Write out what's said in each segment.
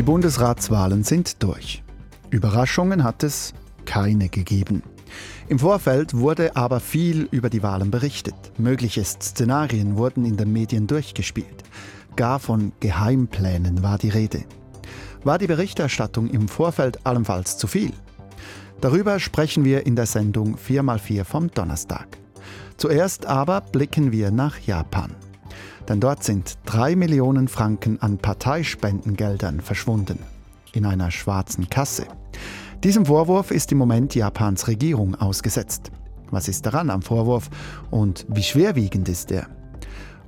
Die Bundesratswahlen sind durch. Überraschungen hat es keine gegeben. Im Vorfeld wurde aber viel über die Wahlen berichtet. Mögliche Szenarien wurden in den Medien durchgespielt. Gar von Geheimplänen war die Rede. War die Berichterstattung im Vorfeld allenfalls zu viel? Darüber sprechen wir in der Sendung 4x4 vom Donnerstag. Zuerst aber blicken wir nach Japan. Denn dort sind drei Millionen Franken an Parteispendengeldern verschwunden. In einer schwarzen Kasse. Diesem Vorwurf ist im Moment Japans Regierung ausgesetzt. Was ist daran am Vorwurf und wie schwerwiegend ist er?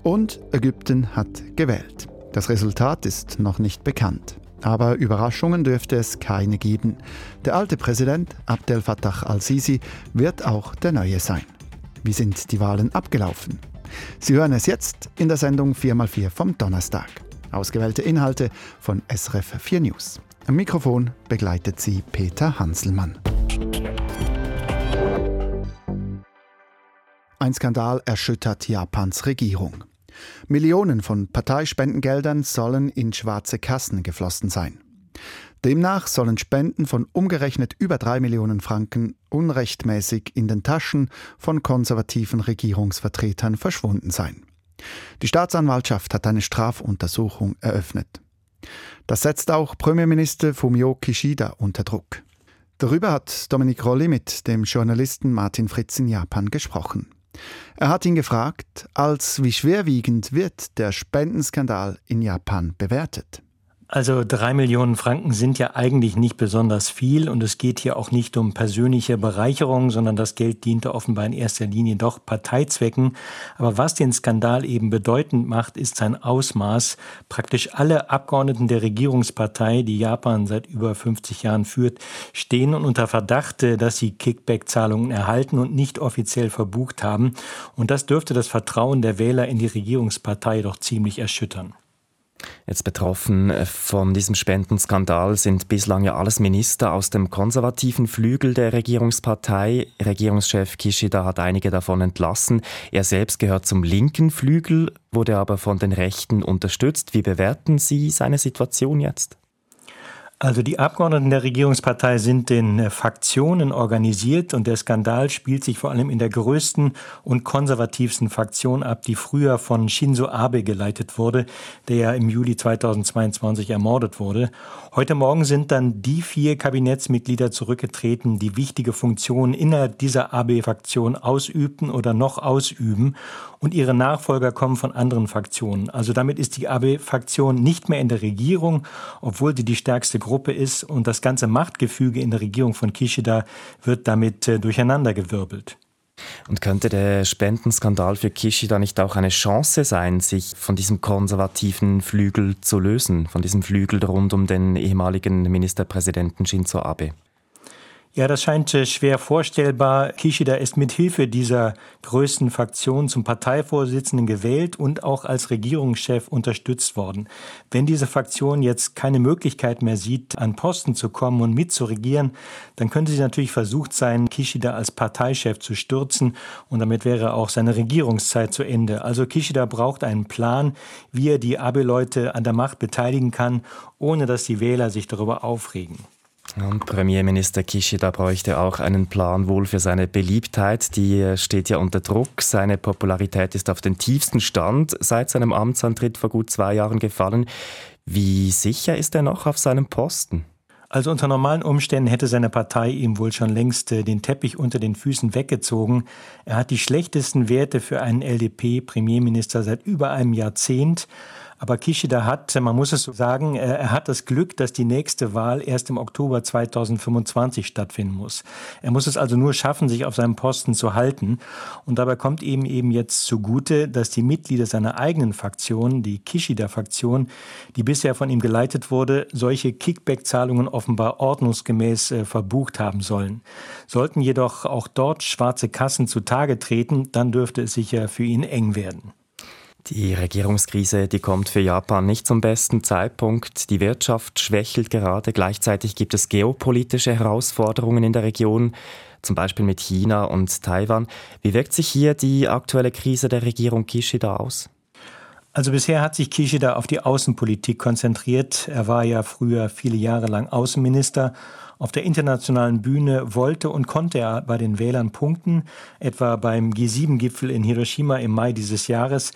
Und Ägypten hat gewählt. Das Resultat ist noch nicht bekannt. Aber Überraschungen dürfte es keine geben. Der alte Präsident Abdel Fattah al-Sisi wird auch der neue sein. Wie sind die Wahlen abgelaufen? Sie hören es jetzt in der Sendung 4x4 vom Donnerstag. Ausgewählte Inhalte von SRF 4 News. Am Mikrofon begleitet sie Peter Hanselmann. Ein Skandal erschüttert Japans Regierung. Millionen von Parteispendengeldern sollen in schwarze Kassen geflossen sein. Demnach sollen Spenden von umgerechnet über drei Millionen Franken unrechtmäßig in den Taschen von konservativen Regierungsvertretern verschwunden sein. Die Staatsanwaltschaft hat eine Strafuntersuchung eröffnet. Das setzt auch Premierminister Fumio Kishida unter Druck. Darüber hat Dominik Rolli mit dem Journalisten Martin Fritz in Japan gesprochen. Er hat ihn gefragt, als wie schwerwiegend wird der Spendenskandal in Japan bewertet. Also drei Millionen Franken sind ja eigentlich nicht besonders viel und es geht hier auch nicht um persönliche Bereicherung, sondern das Geld diente offenbar in erster Linie doch Parteizwecken. Aber was den Skandal eben bedeutend macht, ist sein Ausmaß. Praktisch alle Abgeordneten der Regierungspartei, die Japan seit über 50 Jahren führt, stehen unter Verdacht, dass sie Kickback-Zahlungen erhalten und nicht offiziell verbucht haben. Und das dürfte das Vertrauen der Wähler in die Regierungspartei doch ziemlich erschüttern. Jetzt betroffen äh, von diesem Spendenskandal sind bislang ja alles Minister aus dem konservativen Flügel der Regierungspartei. Regierungschef Kishida hat einige davon entlassen. Er selbst gehört zum linken Flügel, wurde aber von den Rechten unterstützt. Wie bewerten Sie seine Situation jetzt? Also die Abgeordneten der Regierungspartei sind in äh, Fraktionen organisiert und der Skandal spielt sich vor allem in der größten und konservativsten Fraktion ab, die früher von Shinzo Abe geleitet wurde, der ja im Juli 2022 ermordet wurde. Heute Morgen sind dann die vier Kabinettsmitglieder zurückgetreten, die wichtige Funktionen innerhalb dieser Abe-Fraktion ausübten oder noch ausüben und ihre Nachfolger kommen von anderen Fraktionen. Also damit ist die Abe-Fraktion nicht mehr in der Regierung, obwohl sie die stärkste Gruppe ist und das ganze Machtgefüge in der Regierung von Kishida wird damit äh, durcheinandergewirbelt. Und könnte der Spendenskandal für Kishida nicht auch eine Chance sein, sich von diesem konservativen Flügel zu lösen, von diesem Flügel rund um den ehemaligen Ministerpräsidenten Shinzo Abe? Ja, das scheint äh, schwer vorstellbar. Kishida ist mit Hilfe dieser größten Fraktion zum Parteivorsitzenden gewählt und auch als Regierungschef unterstützt worden. Wenn diese Fraktion jetzt keine Möglichkeit mehr sieht, an Posten zu kommen und mitzuregieren, dann könnte sie natürlich versucht sein, Kishida als Parteichef zu stürzen und damit wäre auch seine Regierungszeit zu Ende. Also Kishida braucht einen Plan, wie er die Abe-Leute an der Macht beteiligen kann, ohne dass die Wähler sich darüber aufregen. Und Premierminister Kishida bräuchte auch einen Plan wohl für seine Beliebtheit. Die äh, steht ja unter Druck. Seine Popularität ist auf den tiefsten Stand seit seinem Amtsantritt vor gut zwei Jahren gefallen. Wie sicher ist er noch auf seinem Posten? Also unter normalen Umständen hätte seine Partei ihm wohl schon längst äh, den Teppich unter den Füßen weggezogen. Er hat die schlechtesten Werte für einen LDP-Premierminister seit über einem Jahrzehnt. Aber Kishida hat, man muss es so sagen, er hat das Glück, dass die nächste Wahl erst im Oktober 2025 stattfinden muss. Er muss es also nur schaffen, sich auf seinem Posten zu halten. Und dabei kommt ihm eben jetzt zugute, dass die Mitglieder seiner eigenen Fraktion, die Kishida-Fraktion, die bisher von ihm geleitet wurde, solche Kickback-Zahlungen offenbar ordnungsgemäß äh, verbucht haben sollen. Sollten jedoch auch dort schwarze Kassen zutage treten, dann dürfte es sicher für ihn eng werden. Die Regierungskrise, die kommt für Japan nicht zum besten Zeitpunkt. Die Wirtschaft schwächelt gerade. Gleichzeitig gibt es geopolitische Herausforderungen in der Region, zum Beispiel mit China und Taiwan. Wie wirkt sich hier die aktuelle Krise der Regierung Kishida aus? Also bisher hat sich Kishida auf die Außenpolitik konzentriert. Er war ja früher viele Jahre lang Außenminister. Auf der internationalen Bühne wollte und konnte er bei den Wählern punkten, etwa beim G7-Gipfel in Hiroshima im Mai dieses Jahres.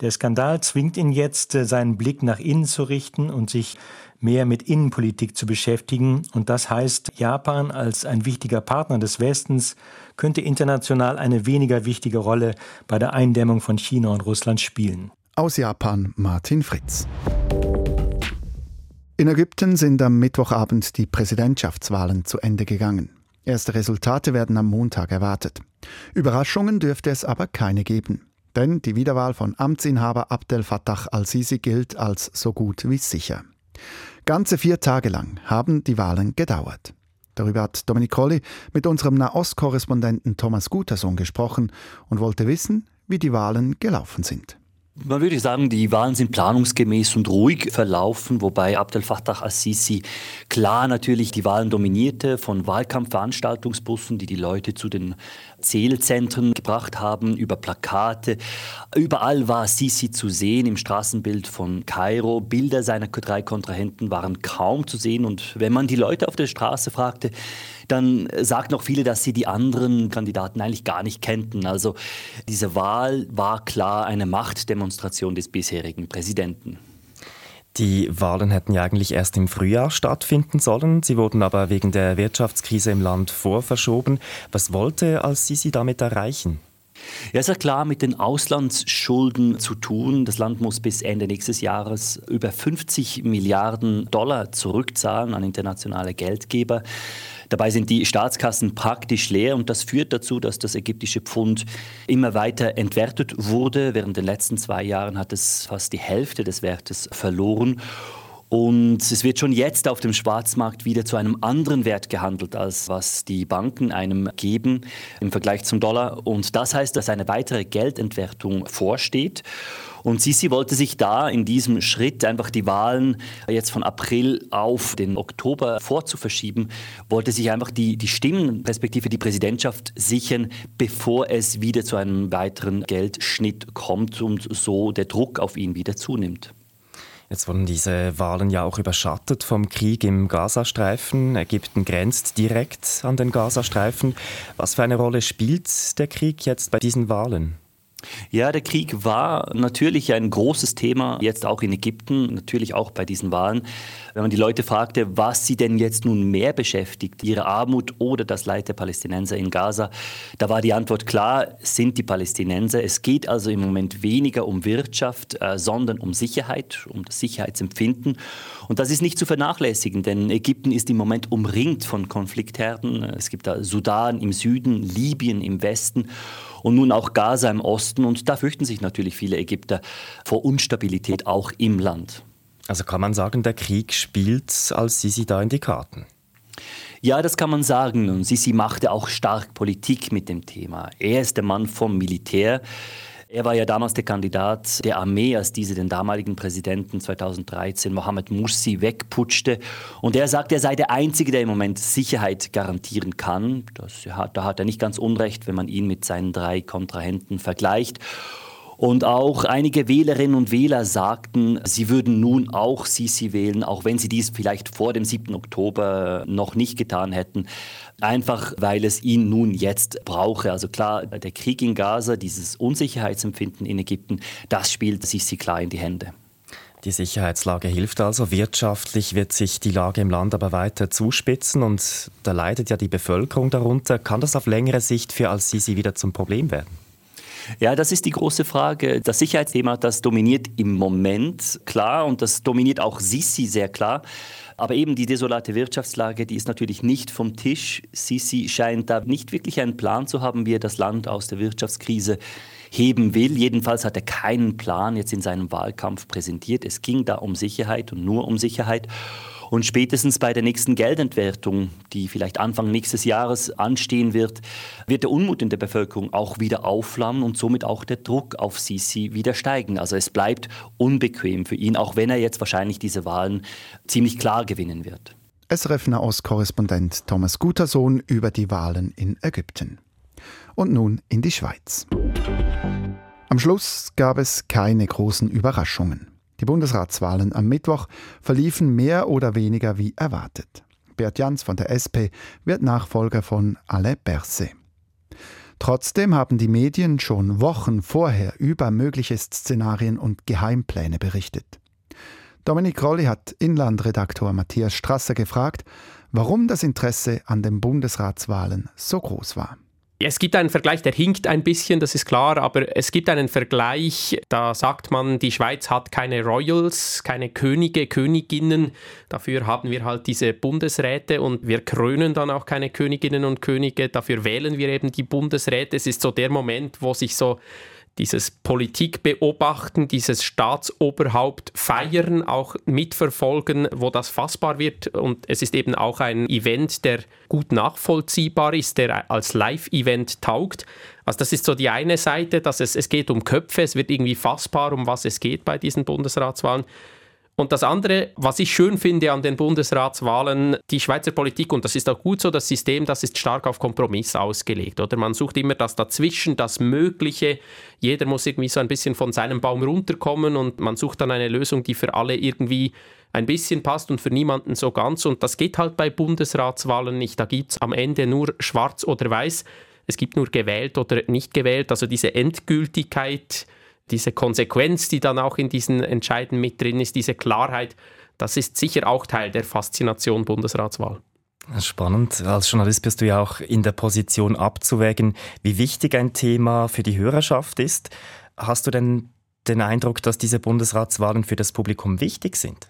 Der Skandal zwingt ihn jetzt, seinen Blick nach innen zu richten und sich mehr mit Innenpolitik zu beschäftigen. Und das heißt, Japan als ein wichtiger Partner des Westens könnte international eine weniger wichtige Rolle bei der Eindämmung von China und Russland spielen. Aus Japan Martin Fritz. In Ägypten sind am Mittwochabend die Präsidentschaftswahlen zu Ende gegangen. Erste Resultate werden am Montag erwartet. Überraschungen dürfte es aber keine geben. Denn die Wiederwahl von Amtsinhaber Abdel Fattah al-Sisi gilt als so gut wie sicher. Ganze vier Tage lang haben die Wahlen gedauert. Darüber hat Dominik Colli mit unserem Nahost-Korrespondenten Thomas Guterson gesprochen und wollte wissen, wie die Wahlen gelaufen sind. Man würde sagen, die Wahlen sind planungsgemäß und ruhig verlaufen, wobei Abdel Fattah al-Sisi klar natürlich die Wahlen dominierte von Wahlkampfveranstaltungsbussen, die die Leute zu den Zählzentren gebracht haben, über Plakate. Überall war Sisi zu sehen im Straßenbild von Kairo. Bilder seiner drei Kontrahenten waren kaum zu sehen und wenn man die Leute auf der Straße fragte, dann sagten auch viele, dass sie die anderen Kandidaten eigentlich gar nicht kennten. Also diese Wahl war klar eine Machtdemonstration des bisherigen Präsidenten. Die Wahlen hätten ja eigentlich erst im Frühjahr stattfinden sollen. Sie wurden aber wegen der Wirtschaftskrise im Land vorverschoben. Was wollte Al-Sisi damit erreichen? Ja, es hat klar mit den Auslandsschulden zu tun. Das Land muss bis Ende nächstes Jahres über 50 Milliarden Dollar zurückzahlen an internationale Geldgeber. Dabei sind die Staatskassen praktisch leer und das führt dazu, dass das ägyptische Pfund immer weiter entwertet wurde. Während den letzten zwei Jahren hat es fast die Hälfte des Wertes verloren. Und es wird schon jetzt auf dem Schwarzmarkt wieder zu einem anderen Wert gehandelt, als was die Banken einem geben im Vergleich zum Dollar. Und das heißt, dass eine weitere Geldentwertung vorsteht. Und Sisi wollte sich da in diesem Schritt einfach die Wahlen jetzt von April auf den Oktober vorzuverschieben, wollte sich einfach die, die Stimmen, die Präsidentschaft sichern, bevor es wieder zu einem weiteren Geldschnitt kommt und so der Druck auf ihn wieder zunimmt. Jetzt wurden diese Wahlen ja auch überschattet vom Krieg im Gazastreifen. Ägypten grenzt direkt an den Gazastreifen. Was für eine Rolle spielt der Krieg jetzt bei diesen Wahlen? Ja, der Krieg war natürlich ein großes Thema, jetzt auch in Ägypten, natürlich auch bei diesen Wahlen. Wenn man die Leute fragte, was sie denn jetzt nun mehr beschäftigt, ihre Armut oder das Leid der Palästinenser in Gaza, da war die Antwort klar, sind die Palästinenser. Es geht also im Moment weniger um Wirtschaft, äh, sondern um Sicherheit, um das Sicherheitsempfinden. Und das ist nicht zu vernachlässigen, denn Ägypten ist im Moment umringt von Konfliktherden. Es gibt da Sudan im Süden, Libyen im Westen und nun auch Gaza im Osten. Und da fürchten sich natürlich viele Ägypter vor Unstabilität auch im Land. Also kann man sagen, der Krieg spielt als Sisi da in die Karten. Ja, das kann man sagen. Und Sisi machte auch stark Politik mit dem Thema. Er ist der Mann vom Militär. Er war ja damals der Kandidat der Armee, als diese den damaligen Präsidenten 2013, Mohammed Mursi, wegputschte. Und er sagt, er sei der Einzige, der im Moment Sicherheit garantieren kann. Das, da hat er nicht ganz unrecht, wenn man ihn mit seinen drei Kontrahenten vergleicht. Und auch einige Wählerinnen und Wähler sagten, sie würden nun auch Sisi wählen, auch wenn sie dies vielleicht vor dem 7. Oktober noch nicht getan hätten einfach weil es ihn nun jetzt brauche. Also klar, der Krieg in Gaza, dieses Unsicherheitsempfinden in Ägypten, das spielt Sisi klar in die Hände. Die Sicherheitslage hilft also. Wirtschaftlich wird sich die Lage im Land aber weiter zuspitzen und da leidet ja die Bevölkerung darunter. Kann das auf längere Sicht für Al-Sisi wieder zum Problem werden? Ja, das ist die große Frage. Das Sicherheitsthema, das dominiert im Moment klar und das dominiert auch Sisi sehr klar. Aber eben die desolate Wirtschaftslage, die ist natürlich nicht vom Tisch. Sisi scheint da nicht wirklich einen Plan zu haben, wie er das Land aus der Wirtschaftskrise heben will. Jedenfalls hat er keinen Plan jetzt in seinem Wahlkampf präsentiert. Es ging da um Sicherheit und nur um Sicherheit. Und spätestens bei der nächsten Geldentwertung, die vielleicht Anfang nächstes Jahres anstehen wird, wird der Unmut in der Bevölkerung auch wieder aufflammen und somit auch der Druck auf Sisi wieder steigen. Also es bleibt unbequem für ihn, auch wenn er jetzt wahrscheinlich diese Wahlen ziemlich klar gewinnen wird. SRF Nahost-Korrespondent Thomas Gutersohn über die Wahlen in Ägypten. Und nun in die Schweiz. Am Schluss gab es keine großen Überraschungen. Die Bundesratswahlen am Mittwoch verliefen mehr oder weniger wie erwartet. Bert Jans von der SP wird Nachfolger von Alain Berset. Trotzdem haben die Medien schon Wochen vorher über mögliche Szenarien und Geheimpläne berichtet. Dominik Rolli hat Inlandredaktor Matthias Strasser gefragt, warum das Interesse an den Bundesratswahlen so groß war. Es gibt einen Vergleich, der hinkt ein bisschen, das ist klar, aber es gibt einen Vergleich, da sagt man, die Schweiz hat keine Royals, keine Könige, Königinnen. Dafür haben wir halt diese Bundesräte und wir krönen dann auch keine Königinnen und Könige. Dafür wählen wir eben die Bundesräte. Es ist so der Moment, wo sich so dieses Politik beobachten, dieses Staatsoberhaupt feiern, auch mitverfolgen, wo das fassbar wird. Und es ist eben auch ein Event, der gut nachvollziehbar ist, der als Live-Event taugt. Also das ist so die eine Seite, dass es, es geht um Köpfe, es wird irgendwie fassbar, um was es geht bei diesen Bundesratswahlen. Und das andere, was ich schön finde an den Bundesratswahlen, die Schweizer Politik, und das ist auch gut so, das System, das ist stark auf Kompromiss ausgelegt. Oder man sucht immer das Dazwischen, das Mögliche. Jeder muss irgendwie so ein bisschen von seinem Baum runterkommen und man sucht dann eine Lösung, die für alle irgendwie ein bisschen passt und für niemanden so ganz. Und das geht halt bei Bundesratswahlen nicht. Da gibt es am Ende nur schwarz oder weiß. Es gibt nur gewählt oder nicht gewählt. Also diese Endgültigkeit diese Konsequenz, die dann auch in diesen Entscheiden mit drin ist, diese Klarheit, das ist sicher auch Teil der Faszination Bundesratswahl. Spannend. Als Journalist bist du ja auch in der Position abzuwägen, wie wichtig ein Thema für die Hörerschaft ist. Hast du denn den Eindruck, dass diese Bundesratswahlen für das Publikum wichtig sind?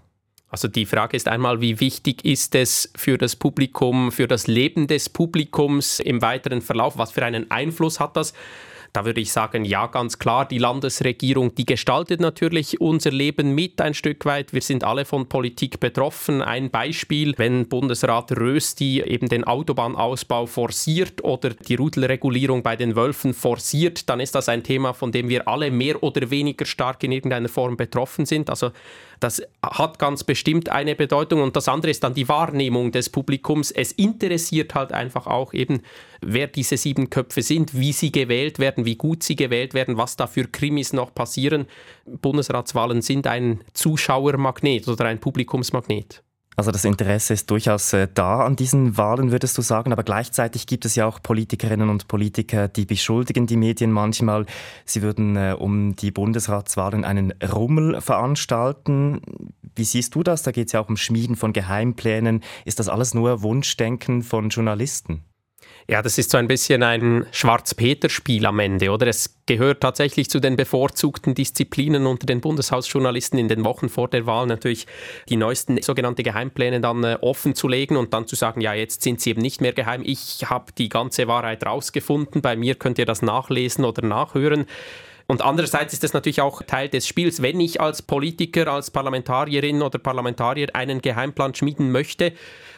Also die Frage ist einmal, wie wichtig ist es für das Publikum, für das Leben des Publikums im weiteren Verlauf? Was für einen Einfluss hat das? Da würde ich sagen, ja, ganz klar, die Landesregierung, die gestaltet natürlich unser Leben mit ein Stück weit. Wir sind alle von Politik betroffen. Ein Beispiel, wenn Bundesrat Rösti eben den Autobahnausbau forciert oder die Rudelregulierung bei den Wölfen forciert, dann ist das ein Thema, von dem wir alle mehr oder weniger stark in irgendeiner Form betroffen sind. Also das hat ganz bestimmt eine Bedeutung und das andere ist dann die Wahrnehmung des Publikums. Es interessiert halt einfach auch eben, wer diese sieben Köpfe sind, wie sie gewählt werden, wie gut sie gewählt werden, was da für Krimis noch passieren. Bundesratswahlen sind ein Zuschauermagnet oder ein Publikumsmagnet. Also das Interesse ist durchaus äh, da an diesen Wahlen, würdest du sagen, aber gleichzeitig gibt es ja auch Politikerinnen und Politiker, die beschuldigen die Medien manchmal, sie würden äh, um die Bundesratswahlen einen Rummel veranstalten. Wie siehst du das? Da geht es ja auch um Schmieden von Geheimplänen. Ist das alles nur Wunschdenken von Journalisten? Ja, das ist so ein bisschen ein Schwarz-Peter-Spiel am Ende, oder? Es gehört tatsächlich zu den bevorzugten Disziplinen unter den Bundeshausjournalisten in den Wochen vor der Wahl natürlich die neuesten sogenannte Geheimpläne dann äh, offen zu legen und dann zu sagen, ja, jetzt sind sie eben nicht mehr geheim. Ich habe die ganze Wahrheit rausgefunden. Bei mir könnt ihr das nachlesen oder nachhören. Und andererseits ist es natürlich auch Teil des Spiels, wenn ich als Politiker, als Parlamentarierin oder Parlamentarier einen Geheimplan schmieden möchte,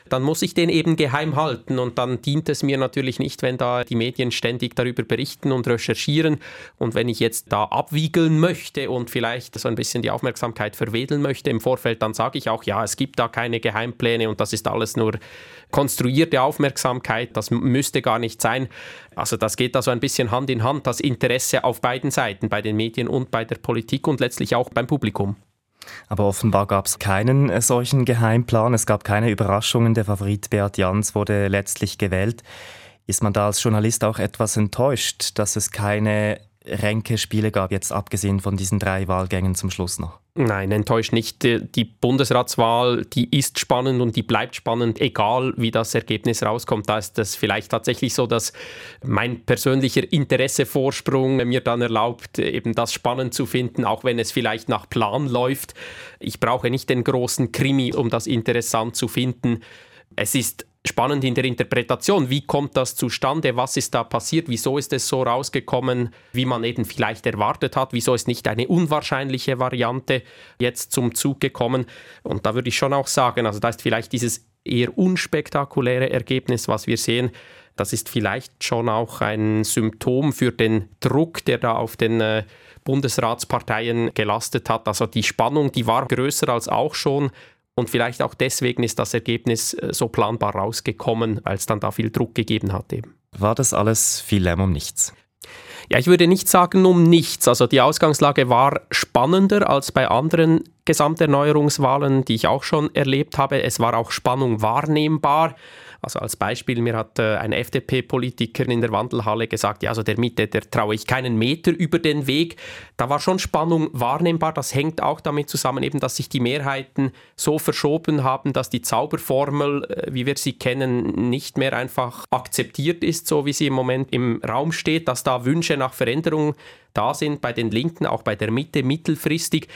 dann muss ich den eben geheim halten und dann dient es mir natürlich nicht, wenn da die Medien ständig darüber berichten und recherchieren und wenn ich jetzt da abwiegeln möchte und vielleicht so ein bisschen die Aufmerksamkeit verwedeln möchte im Vorfeld, dann sage ich auch, ja, es gibt da keine Geheimpläne und das ist alles nur konstruierte Aufmerksamkeit, das müsste gar nicht sein. Also das geht da so ein bisschen Hand in Hand, das Interesse auf beiden Seiten, bei den Medien und bei der Politik und letztlich auch beim Publikum. Aber offenbar gab es keinen äh, solchen Geheimplan. Es gab keine Überraschungen. Der Favorit Beat Jans wurde letztlich gewählt. Ist man da als Journalist auch etwas enttäuscht, dass es keine Ränkespiele gab, jetzt abgesehen von diesen drei Wahlgängen zum Schluss noch? Nein, enttäuscht nicht. Die Bundesratswahl, die ist spannend und die bleibt spannend, egal wie das Ergebnis rauskommt. Da ist das vielleicht tatsächlich so, dass mein persönlicher Interessevorsprung mir dann erlaubt, eben das spannend zu finden, auch wenn es vielleicht nach Plan läuft. Ich brauche nicht den großen Krimi, um das interessant zu finden. Es ist spannend in der Interpretation. Wie kommt das zustande? Was ist da passiert? Wieso ist es so rausgekommen, wie man eben vielleicht erwartet hat? Wieso ist nicht eine unwahrscheinliche Variante jetzt zum Zug gekommen? Und da würde ich schon auch sagen, also da ist vielleicht dieses eher unspektakuläre Ergebnis, was wir sehen, das ist vielleicht schon auch ein Symptom für den Druck, der da auf den äh, Bundesratsparteien gelastet hat. Also die Spannung, die war größer als auch schon und vielleicht auch deswegen ist das Ergebnis äh, so planbar rausgekommen, weil es dann da viel Druck gegeben hat eben. War das alles viel Lärm um nichts? Ja, ich würde nicht sagen um nichts. Also die Ausgangslage war spannender als bei anderen Gesamterneuerungswahlen, die ich auch schon erlebt habe. Es war auch Spannung wahrnehmbar. Also als Beispiel, mir hat äh, ein FDP-Politiker in der Wandelhalle gesagt, ja, also der Mitte, der traue ich keinen Meter über den Weg. Da war schon Spannung wahrnehmbar. Das hängt auch damit zusammen, eben, dass sich die Mehrheiten so verschoben haben, dass die Zauberformel, äh, wie wir sie kennen, nicht mehr einfach akzeptiert ist, so wie sie im Moment im Raum steht, dass da Wünsche nach Veränderung da sind bei den Linken, auch bei der Mitte mittelfristig.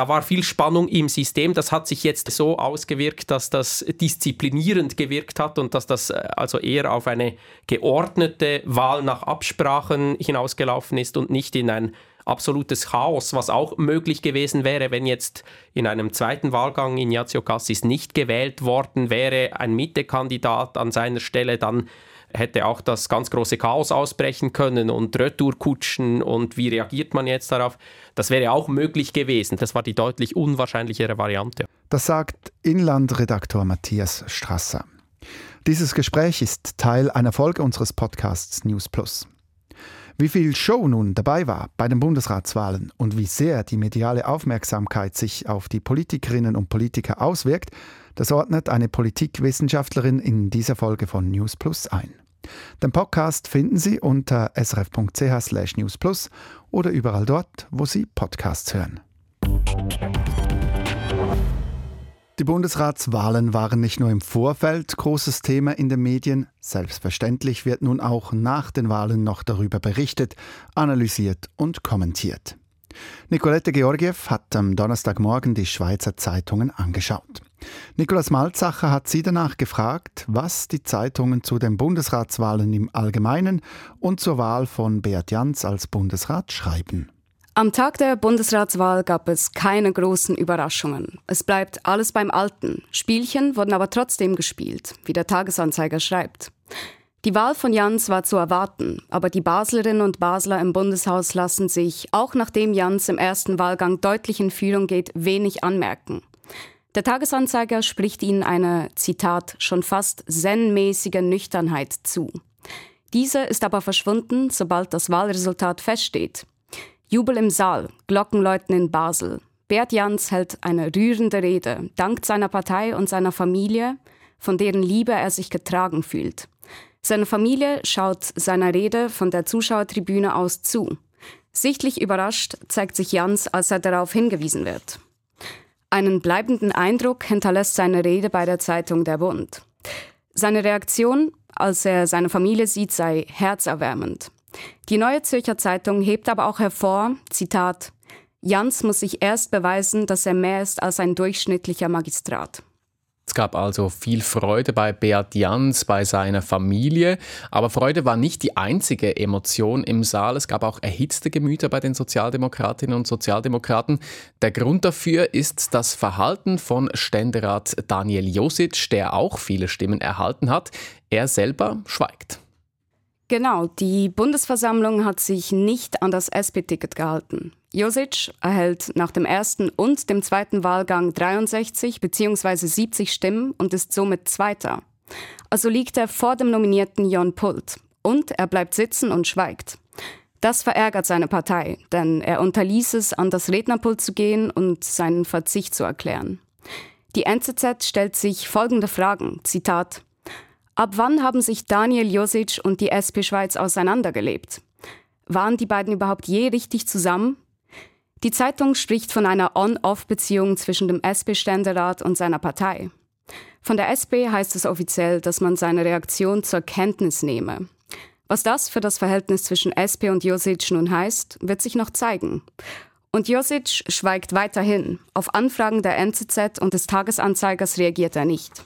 Da war viel Spannung im System. Das hat sich jetzt so ausgewirkt, dass das disziplinierend gewirkt hat und dass das äh, also eher auf eine geordnete Wahl nach Absprachen hinausgelaufen ist und nicht in ein absolutes Chaos, was auch möglich gewesen wäre, wenn jetzt in einem zweiten Wahlgang Ignazio Cassis nicht gewählt worden wäre, ein Mittekandidat an seiner Stelle, dann hätte auch das ganz große Chaos ausbrechen können und Retourkutschen und wie reagiert man jetzt darauf? Das wäre auch möglich gewesen. Das war die deutlich unwahrscheinlichere Variante. Das sagt Inlandredaktor Matthias Strasser. Dieses Gespräch ist Teil einer Folge unseres Podcasts News Plus. Wie viel Show nun dabei war bei den Bundesratswahlen und wie sehr die mediale Aufmerksamkeit sich auf die Politikerinnen und Politiker auswirkt, das ordnet eine Politikwissenschaftlerin in dieser Folge von News Plus ein. Den Podcast finden Sie unter srf.ch/newsplus oder überall dort, wo Sie Podcasts hören. Die Bundesratswahlen waren nicht nur im Vorfeld großes Thema in den Medien, selbstverständlich wird nun auch nach den Wahlen noch darüber berichtet, analysiert und kommentiert. Nicolette Georgiev hat am Donnerstagmorgen die Schweizer Zeitungen angeschaut. Nikolaus Malzacher hat sie danach gefragt, was die Zeitungen zu den Bundesratswahlen im Allgemeinen und zur Wahl von Beat Jans als Bundesrat schreiben. Am Tag der Bundesratswahl gab es keine großen Überraschungen. Es bleibt alles beim Alten. Spielchen wurden aber trotzdem gespielt, wie der Tagesanzeiger schreibt. Die Wahl von Jans war zu erwarten, aber die Baslerinnen und Basler im Bundeshaus lassen sich, auch nachdem Jans im ersten Wahlgang deutlich in Führung geht, wenig anmerken. Der Tagesanzeiger spricht ihnen eine, Zitat, schon fast zen-mäßige Nüchternheit zu. Diese ist aber verschwunden, sobald das Wahlresultat feststeht. Jubel im Saal, Glockenläuten in Basel. Bert Jans hält eine rührende Rede, dankt seiner Partei und seiner Familie, von deren Liebe er sich getragen fühlt. Seine Familie schaut seiner Rede von der Zuschauertribüne aus zu. Sichtlich überrascht zeigt sich Jans, als er darauf hingewiesen wird. Einen bleibenden Eindruck hinterlässt seine Rede bei der Zeitung Der Bund. Seine Reaktion, als er seine Familie sieht, sei herzerwärmend. Die Neue Zürcher Zeitung hebt aber auch hervor, Zitat, Jans muss sich erst beweisen, dass er mehr ist als ein durchschnittlicher Magistrat. Es gab also viel Freude bei Beat Jans, bei seiner Familie. Aber Freude war nicht die einzige Emotion im Saal. Es gab auch erhitzte Gemüter bei den Sozialdemokratinnen und Sozialdemokraten. Der Grund dafür ist das Verhalten von Ständerat Daniel Josic, der auch viele Stimmen erhalten hat. Er selber schweigt. Genau, die Bundesversammlung hat sich nicht an das SP-Ticket gehalten. Josic erhält nach dem ersten und dem zweiten Wahlgang 63 bzw. 70 Stimmen und ist somit Zweiter. Also liegt er vor dem nominierten Jon Pult. Und er bleibt sitzen und schweigt. Das verärgert seine Partei, denn er unterließ es, an das Rednerpult zu gehen und seinen Verzicht zu erklären. Die NZZ stellt sich folgende Fragen, Zitat, Ab wann haben sich Daniel Josic und die SP Schweiz auseinandergelebt? Waren die beiden überhaupt je richtig zusammen? Die Zeitung spricht von einer On-Off-Beziehung zwischen dem SP-Ständerat und seiner Partei. Von der SP heißt es offiziell, dass man seine Reaktion zur Kenntnis nehme. Was das für das Verhältnis zwischen SP und Josic nun heißt, wird sich noch zeigen. Und Josic schweigt weiterhin. Auf Anfragen der NZZ und des Tagesanzeigers reagiert er nicht.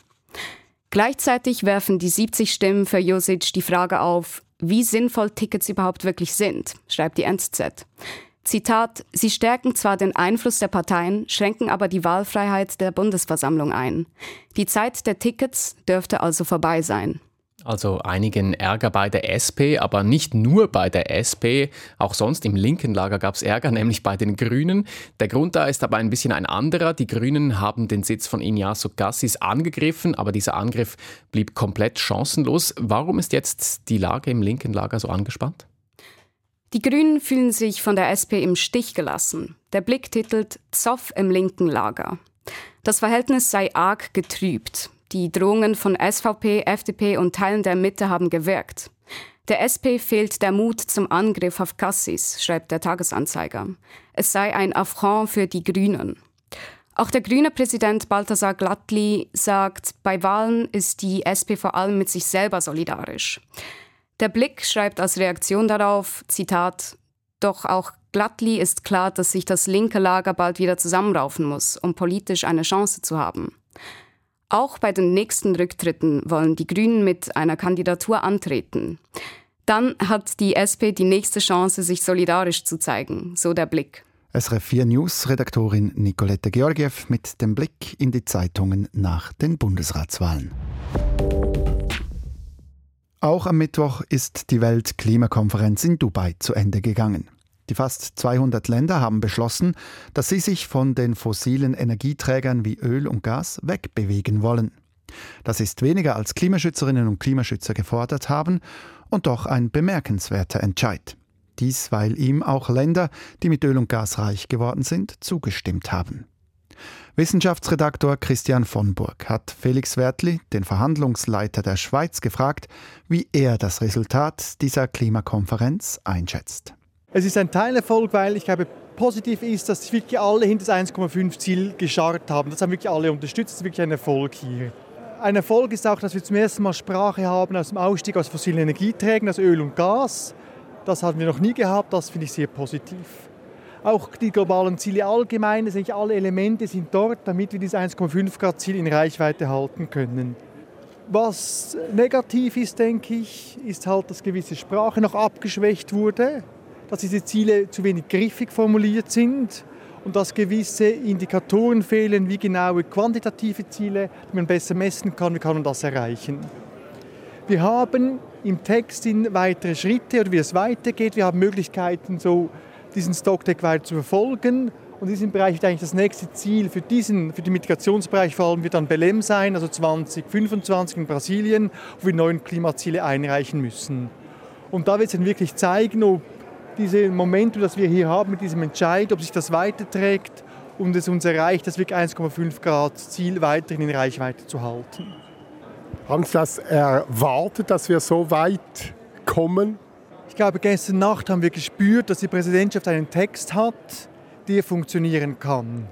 Gleichzeitig werfen die 70 Stimmen für Josic die Frage auf, wie sinnvoll Tickets überhaupt wirklich sind, schreibt die NZZ. Zitat, sie stärken zwar den Einfluss der Parteien, schränken aber die Wahlfreiheit der Bundesversammlung ein. Die Zeit der Tickets dürfte also vorbei sein. Also einigen Ärger bei der SP, aber nicht nur bei der SP. Auch sonst im linken Lager gab es Ärger, nämlich bei den Grünen. Der Grund da ist aber ein bisschen ein anderer. Die Grünen haben den Sitz von Ignacio Gassis angegriffen, aber dieser Angriff blieb komplett chancenlos. Warum ist jetzt die Lage im linken Lager so angespannt? Die Grünen fühlen sich von der SP im Stich gelassen. Der Blick titelt Zoff im linken Lager. Das Verhältnis sei arg getrübt. Die Drohungen von SVP, FDP und Teilen der Mitte haben gewirkt. Der SP fehlt der Mut zum Angriff auf Cassis, schreibt der Tagesanzeiger. Es sei ein Affront für die Grünen. Auch der grüne Präsident Balthasar Glattli sagt, bei Wahlen ist die SP vor allem mit sich selber solidarisch. Der Blick schreibt als Reaktion darauf, Zitat, doch auch Glattli ist klar, dass sich das linke Lager bald wieder zusammenraufen muss, um politisch eine Chance zu haben. Auch bei den nächsten Rücktritten wollen die Grünen mit einer Kandidatur antreten. Dann hat die SP die nächste Chance, sich solidarisch zu zeigen, so der Blick. SRF 4 News Redaktorin Nicolette Georgiev mit dem Blick in die Zeitungen nach den Bundesratswahlen. Auch am Mittwoch ist die Weltklimakonferenz in Dubai zu Ende gegangen. Die fast 200 Länder haben beschlossen, dass sie sich von den fossilen Energieträgern wie Öl und Gas wegbewegen wollen. Das ist weniger als Klimaschützerinnen und Klimaschützer gefordert haben und doch ein bemerkenswerter Entscheid. Dies, weil ihm auch Länder, die mit Öl und Gas reich geworden sind, zugestimmt haben. Wissenschaftsredaktor Christian von Burg hat Felix Wertli, den Verhandlungsleiter der Schweiz, gefragt, wie er das Resultat dieser Klimakonferenz einschätzt. Es ist ein Teilerfolg, weil ich glaube, positiv ist, dass wirklich alle hinter das 1,5 Ziel gescharrt haben. Das haben wirklich alle unterstützt. Das ist wirklich ein Erfolg hier. Ein Erfolg ist auch, dass wir zum ersten Mal Sprache haben aus dem Ausstieg aus fossilen Energieträgern, aus Öl und Gas. Das hatten wir noch nie gehabt. Das finde ich sehr positiv. Auch die globalen Ziele allgemein, also alle Elemente sind dort, damit wir dieses 1,5 Grad Ziel in Reichweite halten können. Was negativ ist, denke ich, ist halt, dass gewisse Sprache noch abgeschwächt wurde dass diese Ziele zu wenig griffig formuliert sind und dass gewisse Indikatoren fehlen, wie genaue quantitative Ziele, die man besser messen kann, wie kann man das erreichen. Wir haben im Text in weitere Schritte oder wie es weitergeht. Wir haben Möglichkeiten, so diesen Stocktake weiter zu verfolgen. Und in diesem Bereich wird eigentlich das nächste Ziel für, diesen, für den Migrationsbereich vor allem wird dann Belem sein, also 2025 in Brasilien, wo wir neue Klimaziele einreichen müssen. Und da wird es dann wirklich zeigen, ob diese Momentum, das wir hier haben mit diesem Entscheid, ob sich das weiterträgt und es uns erreicht, das wirklich 1,5 Grad Ziel weiterhin in Reichweite zu halten. Haben Sie das erwartet, dass wir so weit kommen? Ich glaube, gestern Nacht haben wir gespürt, dass die Präsidentschaft einen Text hat, der funktionieren kann.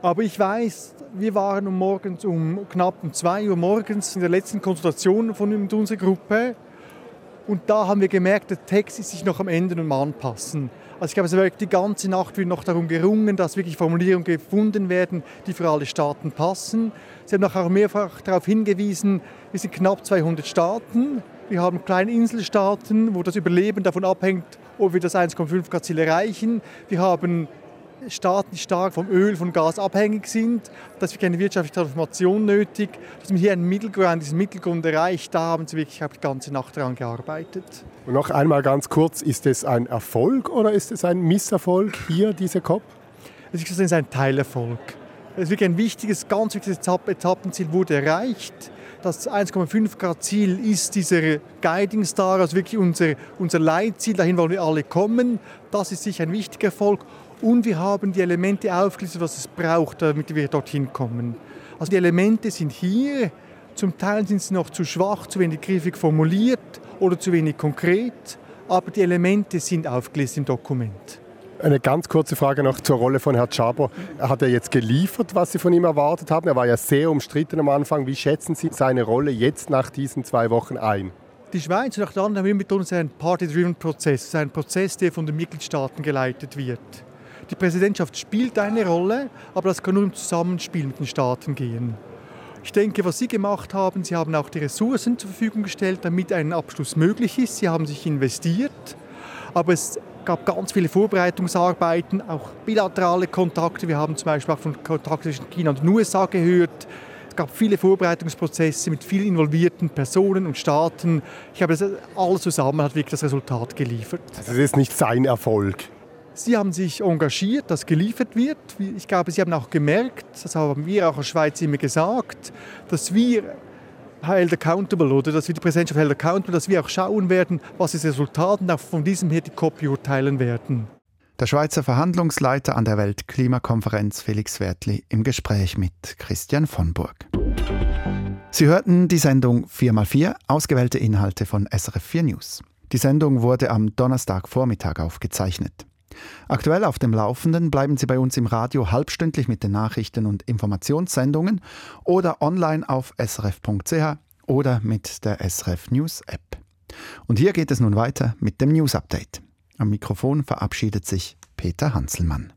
Aber ich weiß, wir waren um morgens um knapp um 2 Uhr morgens in der letzten Konsultation von unserer Gruppe und da haben wir gemerkt, der Text ist sich noch am Ende und anpassen. Also ich glaube, es wird die ganze Nacht wird noch darum gerungen, dass wirklich Formulierungen gefunden werden, die für alle Staaten passen. Sie haben auch mehrfach darauf hingewiesen, wir sind knapp 200 Staaten. Wir haben kleine Inselstaaten, wo das Überleben davon abhängt, ob wir das 1,5 Grad Ziel erreichen. Wir haben Staaten, die stark vom Öl, von Gas abhängig sind. Da ist wirklich eine wirtschaftliche Transformation nötig. Dass man hier einen Mittelgrund, diesen Mittelgrund erreicht, da haben sie wirklich die ganze Nacht daran gearbeitet. Und noch einmal ganz kurz, ist es ein Erfolg oder ist es ein Misserfolg hier, diese COP? Es ist ein Teilerfolg. Es ist wirklich ein wichtiges, ganz wichtiges Etappenziel wurde erreicht. Das 1,5 Grad Ziel ist dieser Guiding Star, also wirklich unser, unser Leitziel, dahin wollen wir alle kommen. Das ist sicher ein wichtiger Erfolg und wir haben die Elemente aufgelistet, was es braucht, damit wir dorthin kommen. Also die Elemente sind hier, zum Teil sind sie noch zu schwach, zu wenig griffig formuliert oder zu wenig konkret, aber die Elemente sind aufgelistet im Dokument. Eine ganz kurze Frage noch zur Rolle von Herrn Schaber. Hat er jetzt geliefert, was Sie von ihm erwartet haben? Er war ja sehr umstritten am Anfang. Wie schätzen Sie seine Rolle jetzt nach diesen zwei Wochen ein? Die Schweiz und auch die anderen haben mit uns einen Party-Driven Prozess, ein Prozess, der von den Mitgliedstaaten geleitet wird. Die Präsidentschaft spielt eine Rolle, aber das kann nur im Zusammenspiel mit den Staaten gehen. Ich denke, was Sie gemacht haben, Sie haben auch die Ressourcen zur Verfügung gestellt, damit ein Abschluss möglich ist. Sie haben sich investiert, aber es gab ganz viele Vorbereitungsarbeiten, auch bilaterale Kontakte. Wir haben zum Beispiel auch von Kontakten zwischen China und den USA gehört. Es gab viele Vorbereitungsprozesse mit vielen involvierten Personen und Staaten. Ich glaube, das alles zusammen hat wirklich das Resultat geliefert. Also das ist nicht sein Erfolg. Sie haben sich engagiert, dass geliefert wird. Ich glaube, Sie haben auch gemerkt, das haben wir auch als Schweiz immer gesagt, dass wir held accountable oder dass wir die Präsidentschaft held accountable, dass wir auch schauen werden, was ist das Resultat und auch von diesem her die Kopie urteilen werden. Der Schweizer Verhandlungsleiter an der Weltklimakonferenz Felix Wertli im Gespräch mit Christian von Burg. Sie hörten die Sendung 4x4, ausgewählte Inhalte von SRF 4 News. Die Sendung wurde am Donnerstagvormittag aufgezeichnet. Aktuell auf dem Laufenden bleiben Sie bei uns im Radio halbstündlich mit den Nachrichten und Informationssendungen oder online auf srf.ch oder mit der SRF News App. Und hier geht es nun weiter mit dem News Update. Am Mikrofon verabschiedet sich Peter Hanselmann.